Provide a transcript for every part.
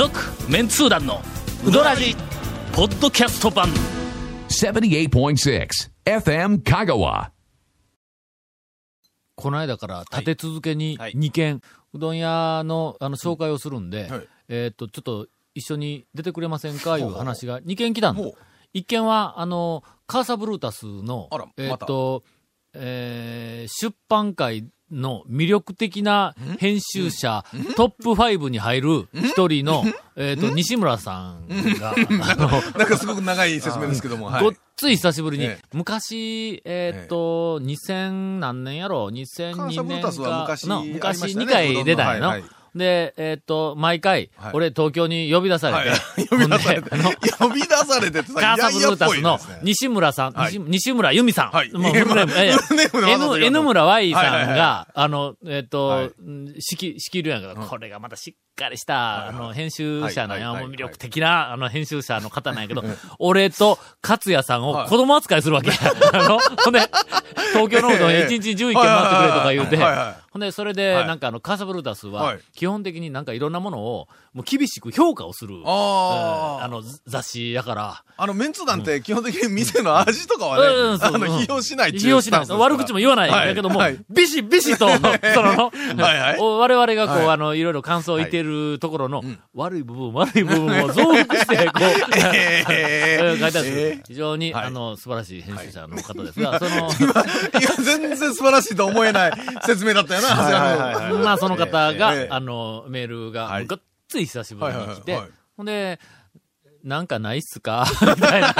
続メンツー団のウドラジポッドキャスト版。78.6 FM Kagawa. この間から立て続けにはい。2軒、うどん屋のあの紹介をするんで、はい。えーっと、ちょっと一緒に出てくれませんかいう話が2軒来たんだほう。1軒は、あの、カーサブルータスのあら、えーっと、えー出版界の魅力的な編集者、トップ5に入る一人の、えーっと、西村さんが、あの、なんかすごく長い説明ですけども、はい。ごっつい久しぶりに、ええ。昔、えーっと、2000何年やろ ?2002 カーサブル年か昔昔2回出たんやの。で、えーっと、毎回、はい。俺東京に呼び出されて、はい。呼び出されて。呼び出されてってさ、カーサブルータスの西村さん、はい。西西村由美さん。はい。もうフルネーム、え N, 村 Y さんが、はいはいはあの、えっ、と、はい。仕切仕切るやんか、これがまたしっかりした、あの、編集者なんや、はいはいはい。もう魅力的な、あの、編集者の方なんやけど、俺と勝也さんをはい。子供扱いするわけ。あの、ほんで、東京のうどん1日11軒待ってくれとか言うて、ほんで、それで、はい。なんかあの、カーサブルータスははい、基本的になんかいろんなものを、もう厳しく評価をする、あー。えーあの、雑誌やから、あの、メンツ団って基本的に店の味とかはうんね、あの、そううん。批評しないっていう批評しない。スタンスですから。悪口も言わないんだけども、はい。はいビシビシと、その、はいはい。お我々がこう、はい。あの、いろいろ感想を言ってるところの、悪い部分、悪い部分を増幅して、こう、え えー。書いてある。んですえ非常に、はい。あの、素晴らしい編集者の方ですが、その、いや、全然素晴らしいと思えない説明だったよ まあ、その方が、ええあの、メールが、はい。ごっつい久しぶりに来て、ほんで、なんかないっすか？みたいな。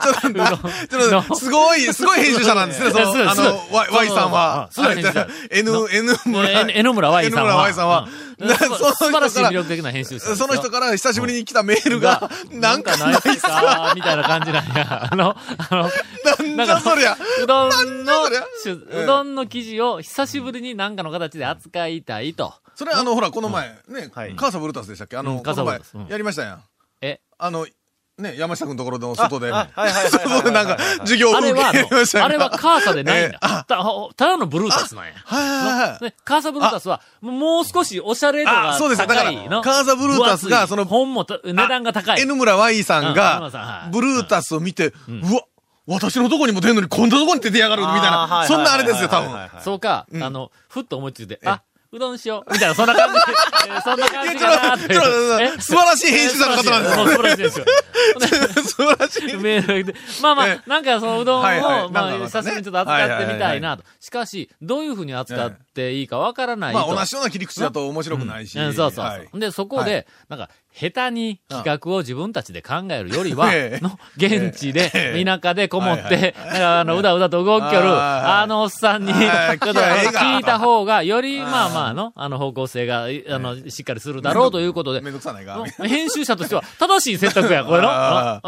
ちょっとな、ちょっと、すごい、すごい編集者なんですね、その、あの、Y, さんは。すごい編集者あ N、N 村。N, 村 Y さんは。N 村 Y さんは。素その人から晴らしい魅力的な編集者。その人から久しぶりに来たメールが、なんかないっすか？かみたいな感じなんや。あの、あの、なんじゃそりゃ。うどんのうどんの生地を久しぶりに何かの形で扱いたいと。それあの、ほら、この前、ね、はいカーサブルタスでしたっけ？あの、この前やりましたやん。え、あの、ね、山下くんのところの外で。あはいはいはいはい 外でなんか、授業風景あれは、あれはカーサでないんだ。たただのブルータスなんや。はいはいはい。ね、カーサブルータスは、もう少しおしゃれ度があそうですよだから。カーサブルータスがその本もた値段が高い。N 村 Y さんがブルータスを見て、うわ、私のとこにも出んのにこんなとこに出てやがるみたいな、そんなあれですよ、多分。そうか、あの、ふっと思いついて、あ、うどんしよう。みたいな、そんな感じ。えーそんな感じかなって。ちょっとちょっとえ？素晴らしい編集者の方なんですよ素晴らしいですよ。素晴らしい。メールで。まあまえあ、なんかそのうどんを、はいはいまあ、久しぶりにちょっと扱ってみたいなと。しかし、どういうふうに扱っていいかわからないと。まあ、同じような切り口だと面白くないし。うん、そうそうそう。はいで、そこで、はいなんか、下手に企画を自分たちで考えるよりは、ええの、現地で、ええ田舎でこもって、あの、うだうだと動きよる、あのおっさんに、ちはいょっと聞いた方が、より、まあまあの、あの方向性が、いあの、しっかりするだろうということで。編集者としては、正しい選択や、これの。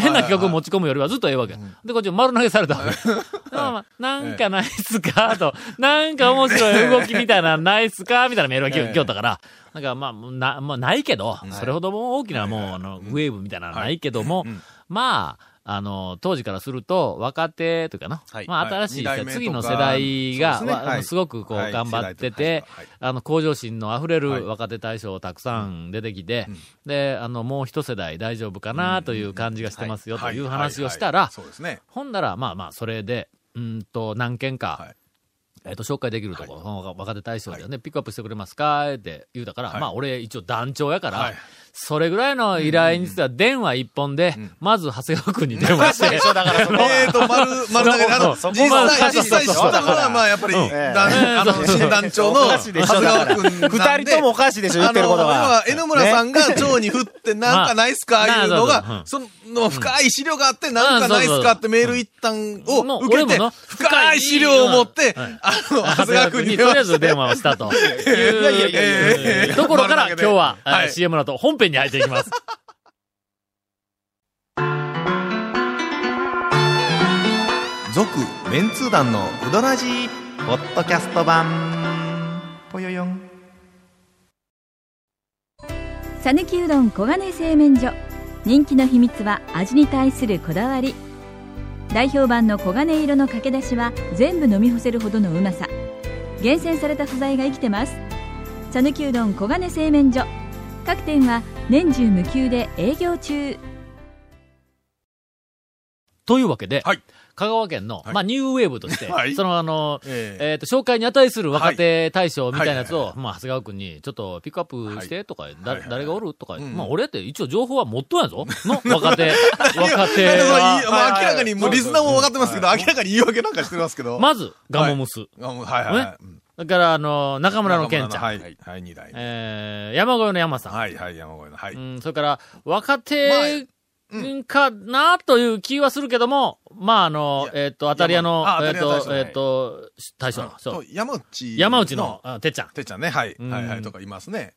変な企画を持ち込むよりはずっとええわけ。で、こっち丸投げされたわけ。まあまあなんかないっすか？と。なんか面白い動きみたいなのないっすか？みたいなメールが来よ来よったから。なんかまあ、な、まあないけど、それほども大きなもう、あの、ウェーブみたいなのはないけども、まあ、あの、当時からすると、若手というかな、はい。まあ、はい。新しい次の世代が、すすごくこう、はい。頑張っててあの、向上心の溢れはい。る若手大将たくさん出てきて、で、あの、もう一世代大丈夫かなという感じがしてますよという話をしたら。ほんなら、まあまあ、それで、うんと、何件か、はいえっ、と、紹介できるところ、その若手大将でね、ピックアップしてくれますか？って言うたから、はい。まあ、俺一応団長やから、はいそれぐらいの依頼については、電話一本で、まず長谷川君に電話して、だから えーと、丸、丸投げで、あの、実際、実際知そうそうそう。ったのは、まあ、やっぱり、あの、新団長の、おかしいでしょ長谷川君。二人ともおかしいでしょ言ってることが。あの要は、N 村さんが蝶に振って、なんかないっすか、まあいうのまあが、その深い資料があって、なんかないっすかってメール一旦を受けて深い資料を持って、あの、長谷川君にとりあえず電話をしたと。いうところから今日は、CM の後本編に入っていきます。続メンツー団のウドラジーポッドキャスト版。ぽよよん。さぬきうどん黄金製麺所。人気の秘密は味に対するこだわり。代表版の黄金色のかけだしは全部飲み干せるほどのうまさ。厳選された素材が生きてます。さぬきうどん黄金製麺所各店は年中無休で営業中。というわけで、はい。香川県の、はい。まあ、ニューウェーブとして、はい。その、あの、ええ。えっ、と、紹介に値する若手大賞みたいなやつを、はいまあ、長谷川君に、ちょっとピックアップしてとか、だはいはい誰がおるとか、うん。まあ、俺って一応情報は持っとんやぞ。の若手、若手。は。いまあ明らかに、もうリスナーも分かってますけど、明らかに言い訳なんかしてますけど。まず、ガンモムス。はい。はいはい。うんそれから、あの、中村の健ちゃん。はい、はい、二台。えー、山越えの山さん。はい、はい、山越えの。はい。うん、それから、若手かなという気はするけども、まあ、あの、えっ、と、当たり屋のあ、えっ、と、えっ、と、大将、そそうう。山内。山内の、あてっちゃん。てっちゃんね、はい。うんはい、はい、とかいますね。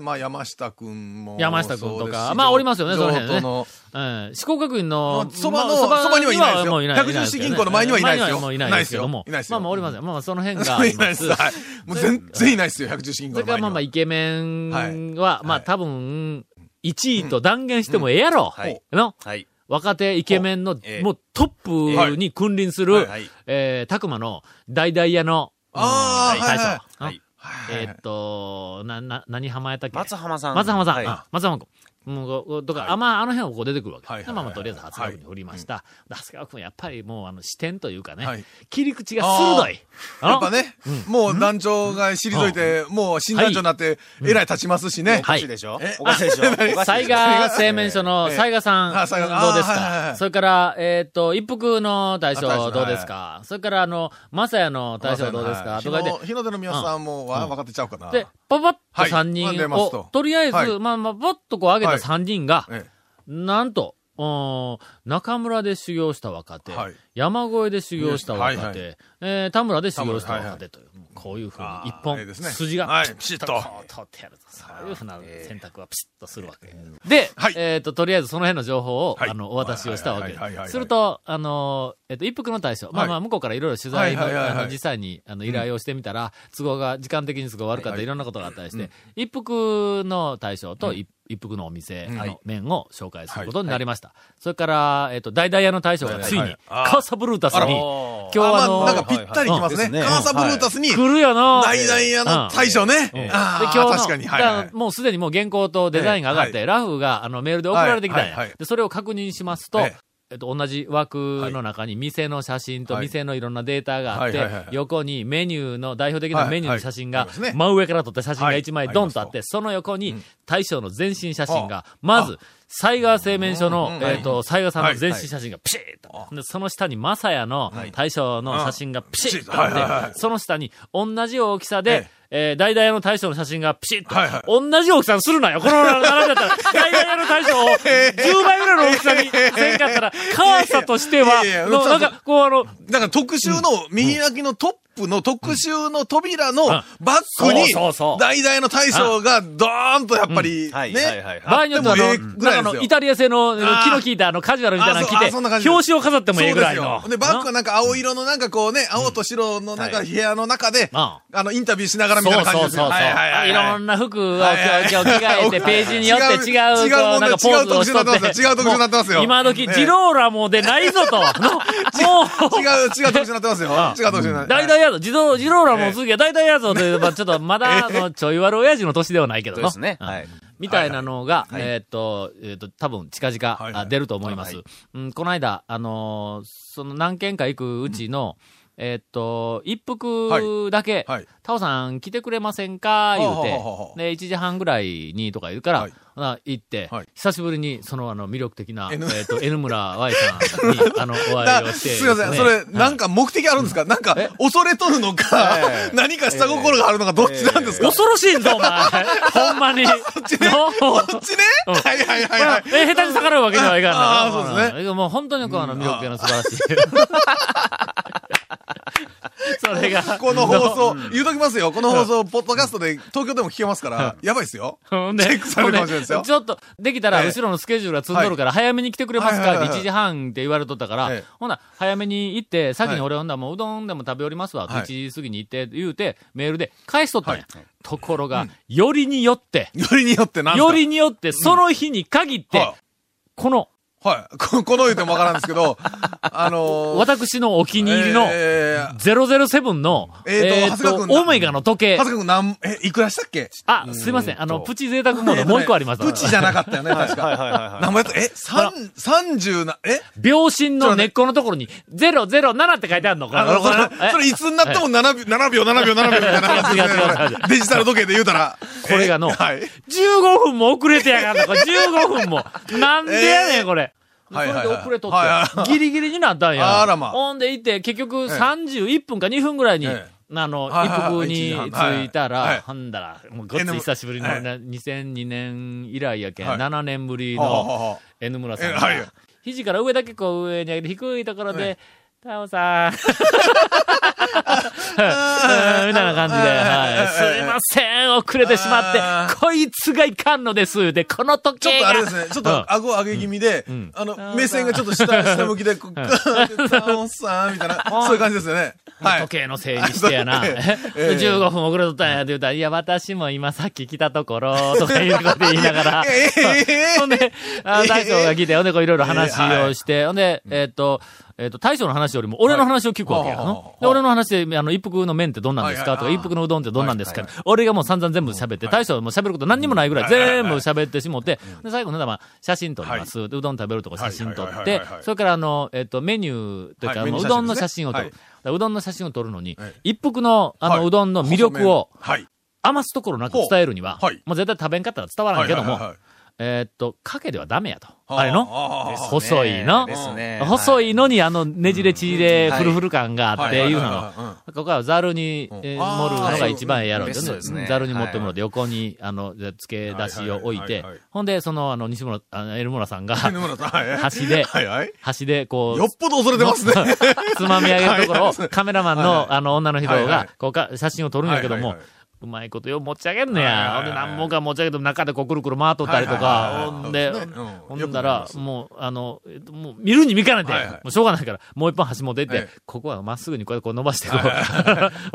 まあ、山下くんも。山下くんとかまあおりますよねその辺ねのうん。四国学院の、そばのまあそばにはいないですよもういない。百十四銀行の前にはいないですよ前にはもういないですけどもいないです。よまあまあおりますよ。まあまあその辺が。いないです。はい。もう全然いないですよ、百十四銀それからまあまあ行の前には。イケメンは、はいはいまあ多分、1位と断言してもええやろ。はいの？はい。若手イケメンの、ええもうトップに君臨する、はいはいえー、たくまの大々屋の、あーうん大将。はいはいうんえーっと、な、な、何浜やったっけ？松浜さん。松浜さん。はいあ松浜君。もう、とか、はい。あ、まあ、あの辺をこう出てくるわけ。はいはいはいまあまあ、とりあえず、長谷川君に振りました。長谷川君、やっぱりもう、あの、視点というかね、はい。切り口が鋭い。やっぱね、もう団長が退いて、もう新団長になって、えらい立ちますしね。お。かしいでしょ？え？おかしいでしょ？おかしいでしょ？災害製麺所のええ。災賀さん、どうですあはいはいはいかそれから、えーっと、一服の大将どうですか？それから、あの、まさやの大将どうですか？とか言って、日の出の皆さんもわ分かってちゃうかな。で、パパッとはい。3人まあ出ますと。を、とりあえず、はい。まあまあ、パッとこう上げたはい。3人が、え。なんと、うん中村で修行した若手、はい山越えで修行した若手、はいはい。えー田村で修行した若手という、こういうふうに一本、筋が、はいピシッと。ピシッことう通ってやると。そういうふうな選択はピシッとするわけ。で、はい。えっ、と、とりあえずその辺の情報を、はい。あの、お渡しをしたわけ。はいはいはいはいは。い。すると、あの、えっ、と、一服の大将、まあまあ、向こうからいろいろ取材の、はいはいはいはい。あの、実際に、あの、依頼をしてみたら、都合が、時間的に都合悪かった、はいはい。いろんなことがあったりして、一服の大将と一一服のお店、うん。あの、麺を紹介することになりました。それから、えっ、と、大々屋の大将がついに、はいはいサブルータスに、今日あの、あまあ、なんかぴったりきますね。うん。カーサブルータスに、来るよな。大々屋の大将ね。で、ああ、今日の、確かに。もうすでにもう原稿とデザインが上がって、ええラフがあのメールで送られてきたんや。で、それを確認しますと、ええっと、同じ枠の中に店の写真とはい。店のいろんなデータがあって横にメニューの、代表的なメニューの写真が真上から撮った写真が1枚はいドンとあって、その横にうん。大将の全身写真がは、まず、災害製麺所のうん、えっと、災害さんのはい全身写真がピシッと。で、その下にマサヤの大将の写真がピシッとあって、その下に同じ大きさでえ、えー、大々屋の大将の写真がピシッと、はいはい。同じ大きさにするなよ。この並びだったら、大々屋の大将を10倍ぐらいの大きさにせんかったら、カーサとしては、なんか、こうあの、だから特集の右開きのトップの特集の扉のバックにそうそうそう、大々の大将がドーンとやっぱりね、はい場合によってはあの、イタリア製の気の利いたあの、カジュアルみたいなの着て、表紙を飾ってもええぐらいの。でバックはなんか青色のなんかこうね、青と白のなんか部屋の中で、ああの、インタビューしながらみたいな感じですよ。そうそうそういはいはいいはい。ろんな服を着替えて、ページによって違う、違うなんかポーズをしとって。違う特集になってますよ。違う特集になってますよ。もう今時、ええ。ジローラも出ないぞと。のもう、違う、違う特集になってますよ。違う特集になって大々やぞ、ジロー、ジローラも次は大々やぞという、まあ ちょっとまだ、あの、ちょい悪親父の年ではないけどのそうですね。うん。はい。みたいなのが、はい。えーっと、えーっと、多分近々、はいはい。あ出ると思います。はいうん、この間、あのーその何件か行くうちの、えーっと、一服だけ、はい。タオさん来てくれませんか？言うて。で、1時半ぐらいにとか言うから、はい。行って、はい。久しぶりに、その、あの、魅力的な、えっと、N 村 Y さんに、あの、お会だいをして、すいません、それ、なんか、か目的あるんですか？なんかえ、恐れとるのか、何か下心があるのか、どっちなんですか？恐ろしいんぞ、お前。ほんまに。そっちね？こっちね？うん。はいはいはいはい。え、下手に逆らうわけにはいかんのああそうですね。もう本当にこう、あの、魅力系の素晴らしい。それが。この放送、言うときますよ。この放送、ポッドキャストで東京でも聞けますから、やばいっすよ。チェックされるかもしれないですよ。ちょっと、できたら、ええ。後ろのスケジュールが積んどるから、早めに来てくれますか？ってはいはいはいはい。1時半って言われとったから。ええ、ほな、早めに行って、先にはい。俺ほんだらもううどんでも食べおりますわ、はい。1時過ぎに行って、言うて、メールで返しとったんや。はい。ところが、よりによって、よりによって何ですか？よりによって、その日に限っては、この、はい。ここの言うてもわからんですけど、あのー、私のお気に入りの、えー、007の、えーと長谷川君なオメガの時計は。ずか君なん、え、いくらしたっけ？あ、すいません。あの、プチ贅沢モードもう一個あります。プチじゃなかったよね、確か。はいはいはいはい。何もやった？え、三、三十な、え？秒針の根っこのところに、007って書いてあるの？かなそれえ、それいつになっても7秒、7秒、7秒、7秒みたいな感じですねデジタル時計で言うたら。これがのえはい。15分も遅れてやがんの。これ15分も。なんでやねん、これ。それ。ではいはいはい。遅れとはいはって、ギリギリになったんや。あらまほんで行って、結局31分か2分ぐらいに、ええ。あの、はいはいはい。一服に着いたはい。はいら、ほんだら、もうごっつい久しぶりの、はいな2002年以来やけん、はい。7年ぶりのはあ N 村さんえはいが、肘から上だけこう上に上げて、低いところで、タオさん。うんみたいな感じで、はい。すいません、遅れてしまあって、こいつがいかんのです。で、この時ちょっ。とあれですね、ちょっと顎上げ気味で、ん。あの、目線がちょっと下、下向きで、タオンさん、みたいな、そういう感じですよね。はい。時計のせいにしてやな。ええ。ええ15分遅れとったんやって言ったら、いや、私も今さっき来たところ、とかいうこと言いながら、ええ。ほんで、あ大将が来て、ほんで、こういろいろ話をして、ほんで、えっと、えっと、大将の話よりも、俺の話を聞くわけやはいの。で、俺の話で、あの、一服の麺ってどんなんですか？とか、一服のうどんってどんなんですかはい。俺がもう散々全部喋って、大将はもう喋ること何にもないぐらい全部喋ってしもって、で、最後の、まあ、写真撮ります。でうどん食べるとこ写真撮ってそれから、あの、えっと、メニューというか、あのうどんの写真を撮る。うどんの写真を撮るのにはい、一服の、あの、はい。うどんの魅力を、はい。余すところなく伝えるには、もう絶対食べんかったら伝わらんけどもえーっと、かけではダメやと。はあ。れの？細いの？ね。細いのにあのねじれちれはい。フルフル感があっていうの。はい。はい。はい。はいここはザルに、え盛るのが一番ええやろうですね。ザルに持ってもらって横に、あの、付け出しを置いて。ほんで、その、あの、西村、あの、エル村さんが、犬村さん、はい。端ではいはい。端でこう、よっぽど恐れてますね。つまみ上げるところをカメラマンの、あの、女の人がい、こうか、写真を撮るんやけどもうまいことよ、持ち上げんねや。ほんで、何本か持ち上げても中でこう、くるくる回っとったりとか、ほんでほんだらもう、あの、えっともう、見るに見かねて、もうしょうがないから、もう一本端持ってここはまっすぐにこうやってこう伸ばして、こう、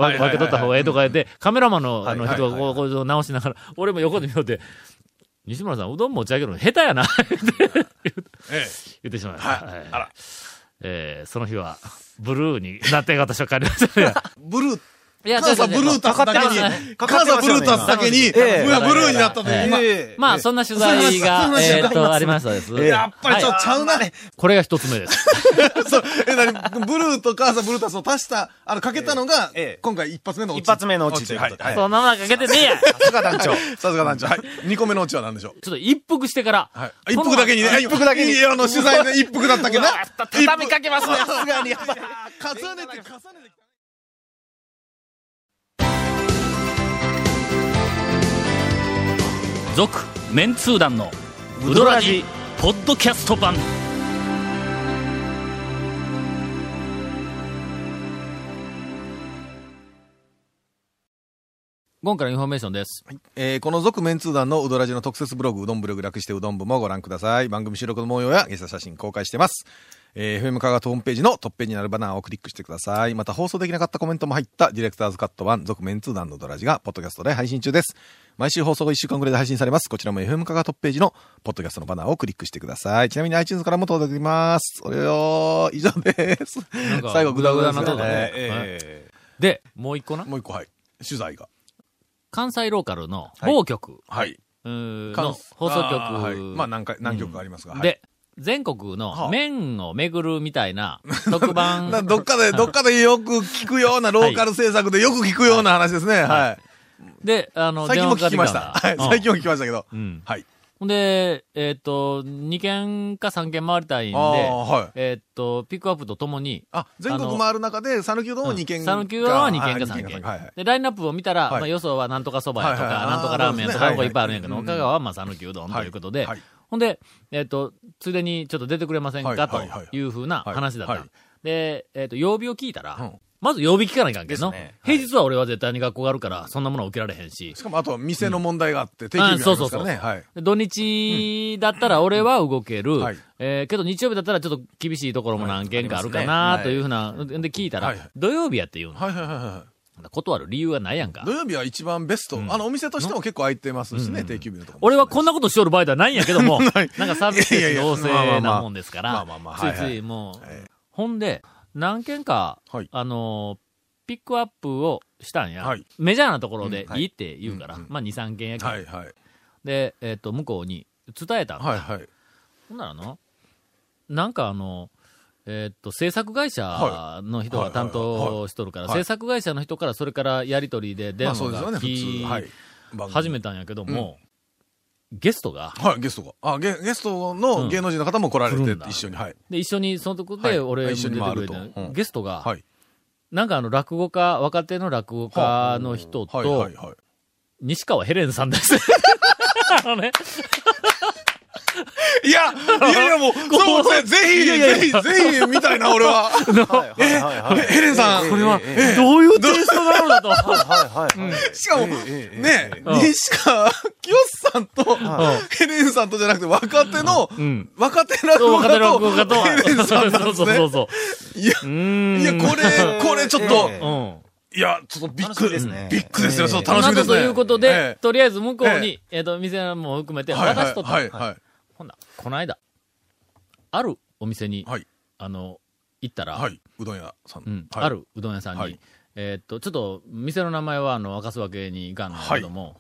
はい分け取った方がええとか言って、カメラマンのあのはい人がこう、こう直しながら、俺も横で見ようて、西村さん、うどん持ち上げるの下手やな、ってえ言ってしまいました。えーその日は、ブルーになって私は帰りましたね。ブルー、いやカーサブルータスだけに、カーサブルータスだけに、ブルーになったとええ今ええまあ、そんな取材がえーっと、ありましたです。やっぱりちょちゃうな。これが一つ目です。そう、え、なに、ブルーとカーサブルータスを足した、あの、かけたのがええ、今回一発目のオチ一発目のオチということではい。そんなものかけてねえや。ちさすが団長。さすが団長。はい。二個目のオチは何でしょう？ょっと一服してから、はい。一服だけにね。一服だけにあの、取材で一服だったっけな。畳みかけますね。さすがに、やっぱり。重ねて、重ねて。続メンツー団のウドラジポッドキャスト版。今回のインフォメーションです。えーこの続メンツー団のうどらじの特設ブログ、うどんブログ略してうどん部もご覧ください。番組収録の模様やゲスト写真公開してます。えー、FM 香川ホームページのトップページにあるバナーをクリックしてください。また放送できなかったコメントも入ったディレクターズカット版、続メンツー団のうどらじがポッドキャストで配信中です。毎週放送後1週間くらいで配信されます。こちらも FM 香川トップページのポッドキャストのバナーをクリックしてください。ちなみに iTunes からも届きます。それよ以上です。最後グダグダなとこねえで、もう一個な？もう一個、はい。取材が。関西ローカルの某局はい。の放送局、はいまあ何回、何曲かありますが。はいで、全国のはあ麺を巡るみたいな 特番。などっかで、どっかでよく聞くような、ローカル制作でよく聞くような話ですね。はい。で、あの、最近も聞きまし電た。はい。最近も聞きましたけど。うん。はい。ほんで、えーっと、2軒か3軒回りたいんで、はい。えーっと、ピックアップとともに、あ、全国回る中で、讃岐うどんを2軒讃岐うどんは2軒か3軒。で、ラインナップを見たら、はい。まあ、予想はなんとかそばやとか、なんとかラーメンとか、いっぱいあるんやけど、はい香川はまあ、讃岐うどんということで、はい。ほんで、えーっと、ついでにちょっと出てくれませんか、というふうな話だった。で、えーっと、曜日を聞いたら、うんまず曜日聞かないかんけんの、ですね。平日は俺は絶対に学校があるから、そんなものは受けられへんし、しかも、あとは店の問題があって、定休日ありますからね。はい。で土日だったら俺は動ける。はい。えーけど日曜日だったらちょっと厳しいところも何軒かあるかなというふうな、で聞いたら、はいはい。土曜日やって言うの。はいはいはいは断る理由がないやんか。土。曜日は一番ベスト。あの、お店としても結構空いてますしね、定休日のとこも。俺はこんなことしよる場合ではないんやけども、なんはいかサービス精神旺盛なもんですかまあらまあまあ、ついつはい。はいいもう。ええ、ほんで、何件かはい、あのー、ピックアップをしたんや。はい。メジャーなところでい。いいって言うから。うんうん、まあ2、3件やけど。はいはい。で、えっと、向こうに伝えたのはいはい。ほんならの、なんかあの、えーっと、制作会社の人が担当しとるから、はい。はい制作会社の人からそれからやりとりで電話が来。始めたんやけども、ゲストが、はい、ゲストが。あ、ゲゲストの芸能人の方も来られて一緒に。はい。で、一緒にそのとこはいで俺一緒に回るとうんゲストが、はい。なんかあの、落語家、若手の落語家の人はいとは、いはい。西川ヘレンさんです。あのね、いや、いやいやもう、そう、ぜぜひ、いやいやぜひ、ぜひ、みたいな、俺は。はいはいはいはい。ヘレンさん、これは、えどういうテイストなのだと。はいはいはい。しかも、ええええね西川清さんと、ヘレンさんとじゃなくて、若手の、うん。若手落語家と、ヘレンさんなんそうですね。そうそうそう。いや。いや、これ、これちょっと。いや、ちょっとびっ楽しくりみですねびっくりですよ、そう、ええ楽しみですね。ということで、えとりあえず向こうにえ、えっ、と、店も含めてえはい渡しとった。はい、はい。ほんなこの間、あるお店に、はい。あの、行ったら、はい、うどん屋さん。うん。はい。あるうどん屋さんに、はい。えっと、ちょっと、店の名前は、あの、明かすわけにいかんのだけども、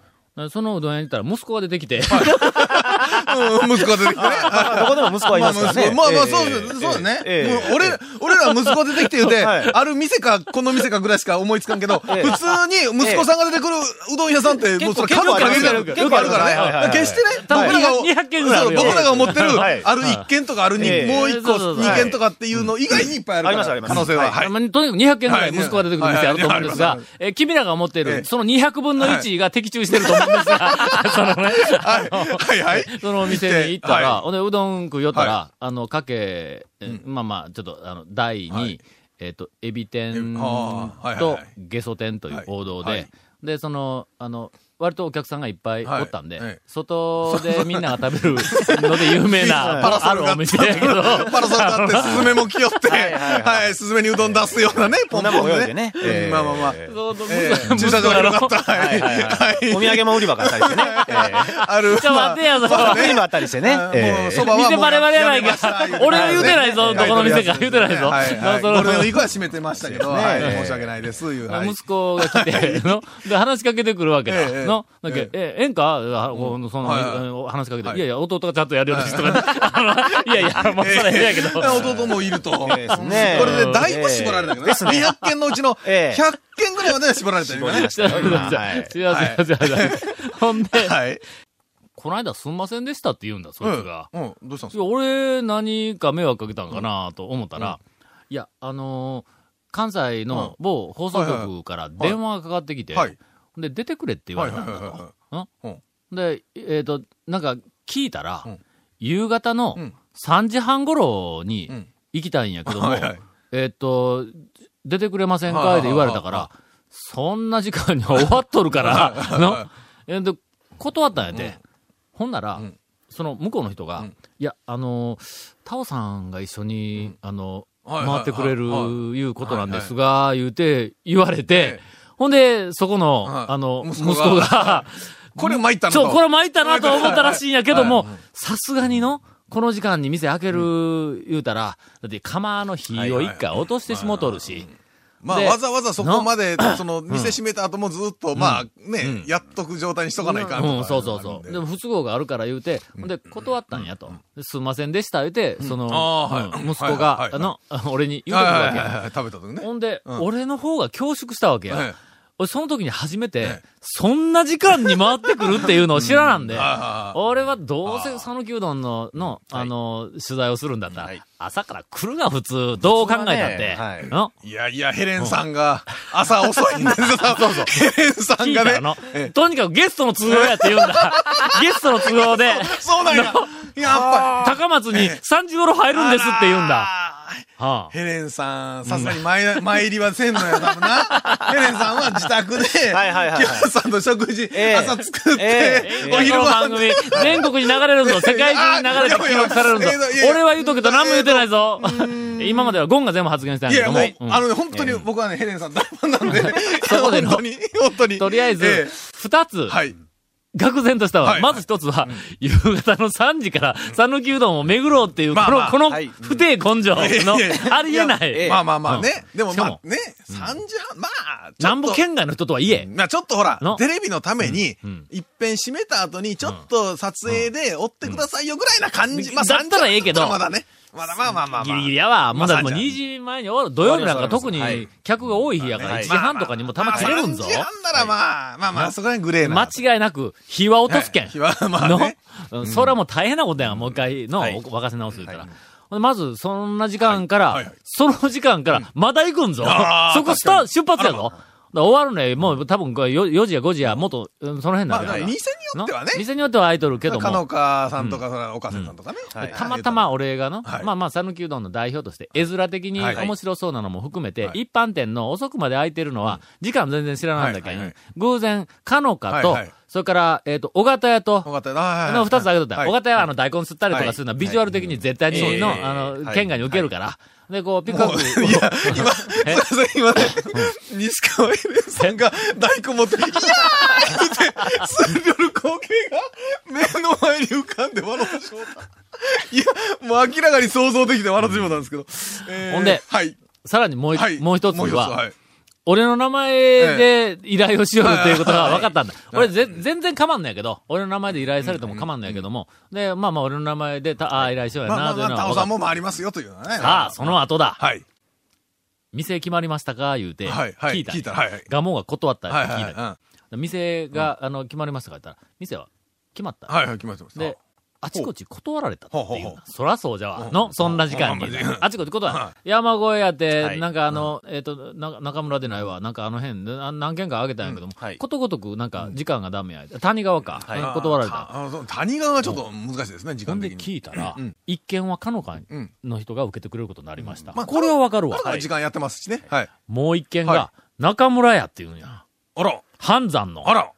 そのうどん屋に行ったら息子が出てきて、うん息子が出てきてね。まあどこでも息子はいますからね。まあまあ、そうです、そうだね。もう俺、俺ら息子出てきて言うて、ある店か、この店かぐらいしか思いつかんけど、普通に息子さんが出てくるうどん屋さんって、もうそれ数限りが結構結構あるからね。決してね、僕らが、僕らが思ってる、ある1軒とかあるに、もう1個、2軒とかっていうの以外にいっぱいあるから。ありますあります可能性は。はい。まあとにかく200件ぐらい息子が出てくる店あると思うんですが、え君らが思ってる、その200分の1が的中してると思うんですが、そのね、はい。はいはい。そのお店に行ったら、はほんで、うどん食いよったら、はあの、かけ、えまあまあ、ちょっと、あの、台に、はい。えっ、と、エビ天とはいゲソ天という王道で、で、その、あの、割とお客さんがいっぱいおったんで、はいええ。外でみんなが食べるので有名な、パラソルが。あるお店やけど、パラソルがあって、スズメも来よって、はいはいはい。はい、スズメにうどん出すようなね、ポンポンでね。ええ。まあまあまあ。ええ。息子駐車場広がった。はい。はいはい。はい。はい。お土産も売り場があったりしてね。ええ。ある。ちょ、待てや、そそのう、売り場あったりしてね。そばは店バレバレやないか。俺は言うてないぞどこの店か。言うてないぞ。はい。はい。その。ゴールデンウィークは閉めてましたけど。申し訳ないです、いう。はい。息子が来て、の、で、話しかけてくるわけだ。ええの、だけええ、ええんかあこのその、はいはいあの話しかけて、はいいやいや、弟がちゃんとやるようですとか、あの、いやいや、もうそれええやけど。弟もいると。これでだいぶ絞られたけどね。200件のうちのええ100件ぐらいまでは絞られたよね。違う違う違うはい違う違う違う。ほんで、はい。この間すんませんでしたって言うんだ、そいつが。うん。うん。どうしたんですいや俺、何か迷惑かけたんかなと思ったら、いや、あのー関西の某放送局から電話がかかってきて、はい。で、出てくれって言わはいれたんだ。と。い。で、えっ、と、なんか聞いたら、うん。夕方のうん。3時半頃にうん。行きたいんやけども、はいはい。えっ、と、出てくれませんか？って言われたから、そんな時間には終わっとるから、のえーで断ったんやて。ほんなら、ん。その向こうの人が、うん。いや、あの、タオさんが一緒に、あの、回ってくれる、はいい。うことなんですが、言うて、言われて、ええほんで、そこの、はい。あの、息息子子がが、これ参ったなと。そう、これ参ったなと思ったらしいんやけどもさすがにの、この時間に店開ける、言うたら、だって釜の火を一回落としてしもとるし、まあ、でわざわざそこまで、その、店閉めた後もずっと、まあ、ね、やっとく状態にしとかないかんとか。うん、そうそうそう。でも不都合があるから言うて、ほんで、断ったんやと。ですんませんでした言うて、その、あーはい。うん息子はいはいが、はい。あの、俺に言うはいてくるわけや。はいはいはい、食べた時ね。ほんで、うん。俺の方が恐縮したわけや。はい俺、その時に初めてええ、そんな時間に回ってくるっていうのを知らなんで、俺はどうせ讃岐うどんの、の、あの、取材をするんだったら、朝から来るが普通、どう考えたって。い。やいや、ヘレンさんが、朝遅いんですよ。そうそう。ヘレンさんがね。とにかくゲストの都合やって言うんだ。ゲストの都合で、そうなんや。やっぱ高松に3時頃入るんですって言うんだ。あはあ。ーヘレンさん、さすがに前、前入りはせんのや、多分な。ヘレンさんは自宅で、はいはいはいはい。さんと食事、ええ。朝作って、えこのお昼ご飯。番組、全国に流れるぞ。世界中に流れて記録されるぞ。俺は言うとくけど何も言うてないぞ。い今まではゴンが全部発言したんいや、やけども。もう、、うん。あのね、本当に僕はね、ヘレンさん大ファンなんで、そこでの。本当に、本当に。とりあえずえ、二つ。え、はい。愕然としたわ。はい。まず一つは、夕方の3時から、讃岐うどんを巡ろうっていう、まあまあ。この、このはい、不定根性の、ありえない。ええ。まあまあまあね。でもしかもまあね、3時半、まあ、ちょっと。南部県外の人とはいえ、まあちょっとほらの、テレビのためにうん。うん、一遍閉めた後に、ちょっと撮影で追ってくださいよぐらいな感じ。まあだったらええけど3時半だったらまだね。まだまあまあまあまあ。ギリギリやわ。もうだってもうまあ2時前に終わる。土曜日なんか特にはい客が多い日やから、はい1時半とかにもたま切れるんぞ3。時半ならまあ、まあまあ、そこら辺グレーな。間違いなく、日は落とすけん。日はまあの？ね。うんそれはもう大変なことやん、もう一回の、はい沸かせ直す言ったら。まず、そんな時間から、その時間から、まだ行くんぞ。そこスタ出発やぞ。終わるね、もう多分これ 4, 4時や5時や、もっと、うんその辺まあ、なんだ店によってはね。店によっては空いとるけどかのも、かさんとか、岡瀬さんとかね。はい。たまたま俺がの、はい。まあまあ、讃岐うどんの代表として、絵面的にはい。面白そうなのも含めて、はい。一般店の遅くまで空いてるのは、時間全然知らないんだけど偶然、かのかとそれから、えっと、尾形屋と、尾形屋ああの二つあげとった。はい尾形屋はあの大根吸ったりとかするのはビジュアル的に絶対にの、はいあの、はい県外に受けるから。で、こう、ピックアップ。いや、今、え？それ今ね、西川エレンさんが大根持って、いやーって、する光景が目の前に浮かんで笑ってしまった。いや、もう明らかに想像できて笑ってしまったんですけど。えーほんではい。さらにもう一はい。もう一つは、はい。俺の名前で依頼をしようっていうことが分かったんだ。俺ぜ全然構んないけど、俺の名前で依頼されても構んないけども、で、まあまあ俺の名前でた、ああ、依頼しようやな、まあまあまあ、というのは分かっタオさんも回りますよというのはね。た。さあ、その後だ。はい。店決まりましたか？言うて、はいはい聞いた。聞いたはいはいガモが断ったってはい聞いた。店が、あの、決まりましたか言ったら、店は決まった。はいはい、決まってます。で、あちこち断られたっていう。そらそうじゃわ。の、そんな時間に。あちこち断らはれ山越えやっはて、いなんかあの、えっと、な中村でないわ。なんかあの辺何件かあげたんやけどもことごとくなんか時間がダメや。谷川か。断られた。谷川はちょっと難しいですね、時間的に。聞いたらうん、一件はかのかうんの人が受けてくれることになりました。まあこれはわかるわ時間やってますしね。はい。もう一件はが、中村屋っていうんや。あら、半山の。あら、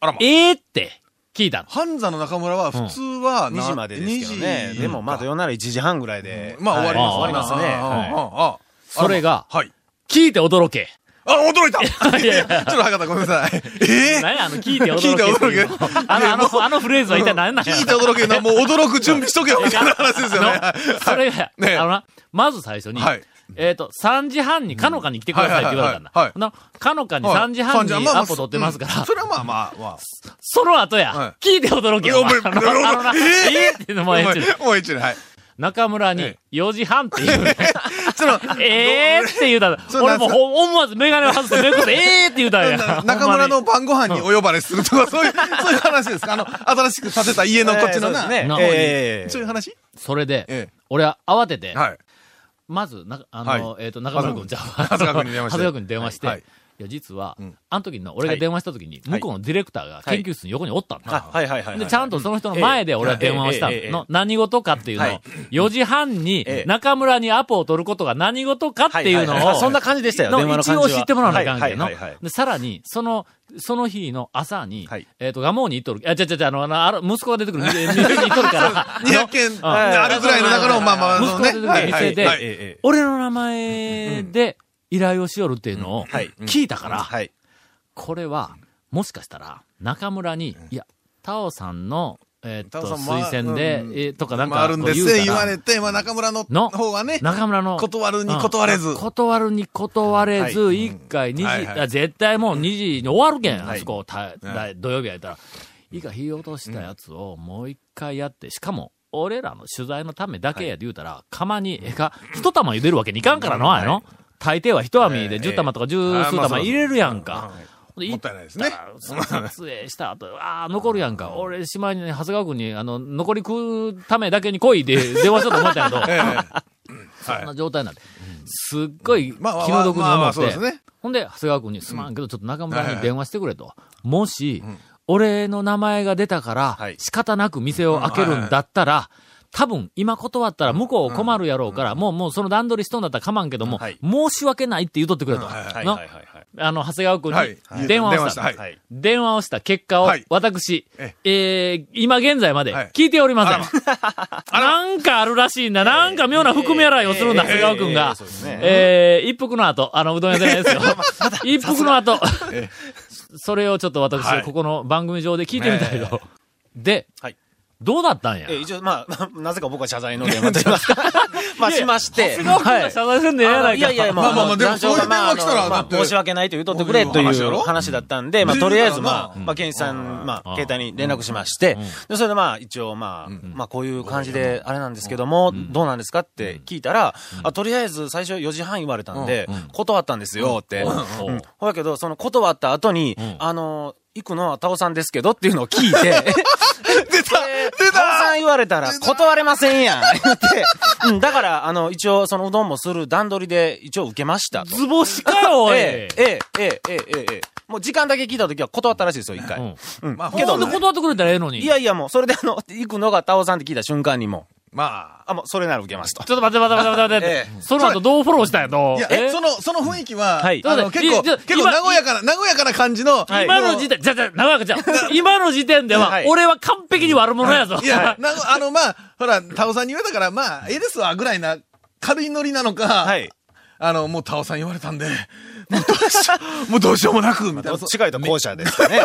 あらま。ええって聞いたの。半座の中村は普通は2時までですけどね2。時でもまあ土曜なら1時半ぐらいで。まあ終わります。はい終わりますね。それが、はい。聞いて驚け。あ、驚いた いやいやちょっと早かった、ごめんなさい。ええ何やあの、聞いて驚け。聞いて驚けあの、あの、あのフレーズは一体何なんや聞いて驚けな、もう驚く準備しとけよ、みたいな話ですよね。のそれが、ね あのな、まず最初に、はいえっ、と、3時半にかのかに来てくださいって言われたんだ。はいはいほなかのかにはい3時半にアポ取ってますから、うんそれはまあまあまあ。その後や、は聞いて驚けよ。あのもうあのな、えーえーってのもええしもう一度、はい。中村にえ4時半っていうね、その、ええって言うたら、俺も思わずメガネを外して、めこそええって言うたんや。な中村の晩ご飯にお呼ばれするとか、そういう、そういう話ですかあの、新しく建てた家のこっちのな。えーそねなええそういう話それで、え俺は慌ててえ。、はい。まず、な、あの、えっ、と、中村君、じゃあ、長谷川君に電話して。長谷川君に電話して、はいい、や、実は、うん。あの時の、俺が電話した時に、向こうのディレクターが研究室に横におったんだ。あ、はい。はい。はい。はい。で、ちゃんとその人の前で俺は電話をしたの。何事かっていうのをはい、4時半にええ。中村にアポを取ることが何事かっていうのを、そんな感じでしたよ、電話の一。応知ってもらわなきゃいけない。で、さらに、その、その日の朝に、はい。えっ、と、ガモーに行っとる、あ、ちゃちゃちゃ、あの、あの息子が出てくる 店店に行っとるから、200件。んあるぐらいの中の、まあまあ、息子が出てくるはい。店で、俺の名前で依頼をしよるっていうのをはい。聞いたから、はい。これは、もしかしたら、中村に、いや、タオさんの、えーっと、推薦で、うん。えーとかなんか、言うたら。言われて、まあ中村のの方がね、中村の、断るに断れず。うん断るに断れず、はい。一回、二時、絶対もう2時に終わるけん、はい。あそこ、土曜日やったら。いいか、火落としたやつをもう一回やって、しかも、俺らの取材のためだけやで言うたら、釜に、えか、一玉茹でるわけにいかんからの、あの。大抵は一網で10玉とか十数玉入れるやんか。でもったいないですね。撮影した後、ああ、残るやんか。俺、しまいにね、長谷川君に、あの、残り食うためだけに来いで 電話しようと思ったけど、ええ。そんな状態になって。すっごい気の毒に思って。ほんで、長谷川君にすまんけど、ちょっと中村に電話してくれと。もし、俺の名前が出たからはい、仕方なく店を開けるんだったら、多分、今断ったら向こう困るやろうから、もう、もうその段取りしとんだったら構わんけども、はい。申し訳ないって言うとってくれと。あの、長谷川君はい。に電話をした。電話をした結果をはい、私、ええ。ー、今現在まではい。聞いておりません。あ なんかあるらしいんだ。なんか妙な含み洗いをするんだ、長谷川君が。えー、一服の後、あの、うどん屋じゃないですよ。一服の後。え、それをちょっと私は、い。ここの番組上で聞いてみたいと。ではい、どうだったんや？え、一応、まあ、なぜか僕は謝罪の電話と言いますか。まあ、しまして。長谷川君が謝罪すんでええやあない。か。のいやいや、まあまあまあでもそういう電話来たらまあ申し訳ないと言うとってくれという話だったんで、まあ、うん。とりあえず、うんまあ、うん。まあ、ケンイチさん、まうん。あ、携帯に連絡しまして、で、それでまあ、一応、まあ、まあ、こういう感じで、あれなんですけども、どうなんですかって聞いたら、あ、とりあえず、最初4時半言われたんで、断ったんですよって。ほやけど、その断った後に、あの、行くのはタオさんですけどっていうのを聞いて、出た出たタオさん言われたら断れませんやん 言って、うん、だから、あの、一応、そのうどんもする段取りで一応受けましたと。図星かよ、おい。ええ、ええ、ええ、ええ、ええ。もう時間だけ聞いた時は断ったらしいですよ、一回。うんうん。まあけで断ってくれたらええのに。いやいや、もう、それであの、行くのがタオさんって聞いた瞬間にもう、まあ、もう、それなら受けますと。ちょっと待って待って待って待って待って。えその後どうフォローしたんやと？あ。い。や、えその、その雰囲気は、はい結構、結構今和やかな、和やかな感じの、はい今の時点、じゃじゃ、長くじゃ、今の時点ではは、い俺は完璧に悪者やぞ。いや、なあの、まあ、ほら、タオさんに言われたから、まあ、ええですわ、ぐらいな、軽いノリなのか、はい。あの、もうタオさん言われたんで、もうどうしよう、もうどうしようもなく、みたいな。近いと後者ですかね。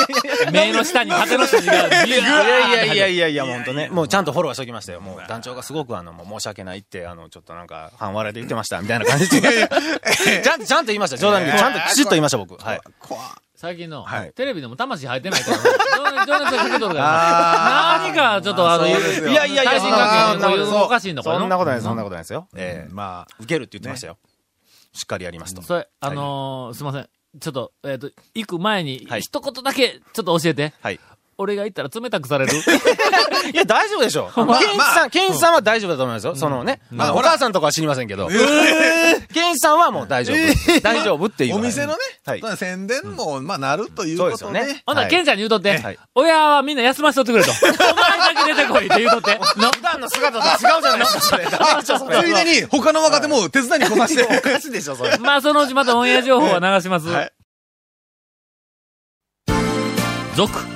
目の下に縦の筋が、いいやいやいやいやいや、もう本当ね。もうちゃんとフォローしておきましたよ。もう団長がすごくあの、もう申し訳ないって、あの、ちょっとなんか、半笑いで言ってました、みたいな感じで。ちゃんと、ちゃんと言いました。冗談で。ちゃんときちっと言いました、僕。はい。怖最近のはい、テレビでも魂入ってないから、情熱がかけとるか ら、何かちょっとあの、いやいやいや、対人関係こういうのおかしいんだ、これの。そんなことないです、そんなことないですよ。ええ。まあ、受けるって言ってましたよ。しっかりやりますと。それ、あのー、すいません。ちょっと、えっと、行く前には、い一言だけ、ちょっと教えて。はい。俺が行ったら冷たくされる？いや、大丈夫でしょ。ケンイチさん、ケンイチさんは大丈夫だと思いますよ。そのね。まあ、お母さんとかは知りませんけど。ケンイチさんはもう大丈夫。大丈夫っていう。お店のね、はいまあ宣伝も、まあ、なるというそうことで、ですよね。ほんなら、ケンちゃんに言うとって、はい親はみんな休ませとってくれと。お前だけ出てこいって言うとって。の？普段の姿と違うじゃないですか、それ。ついでに、他の若手も手伝いにこなして、おかしいでしょ、それ。まあ、そのうちまたオンエア情報は流します。はい続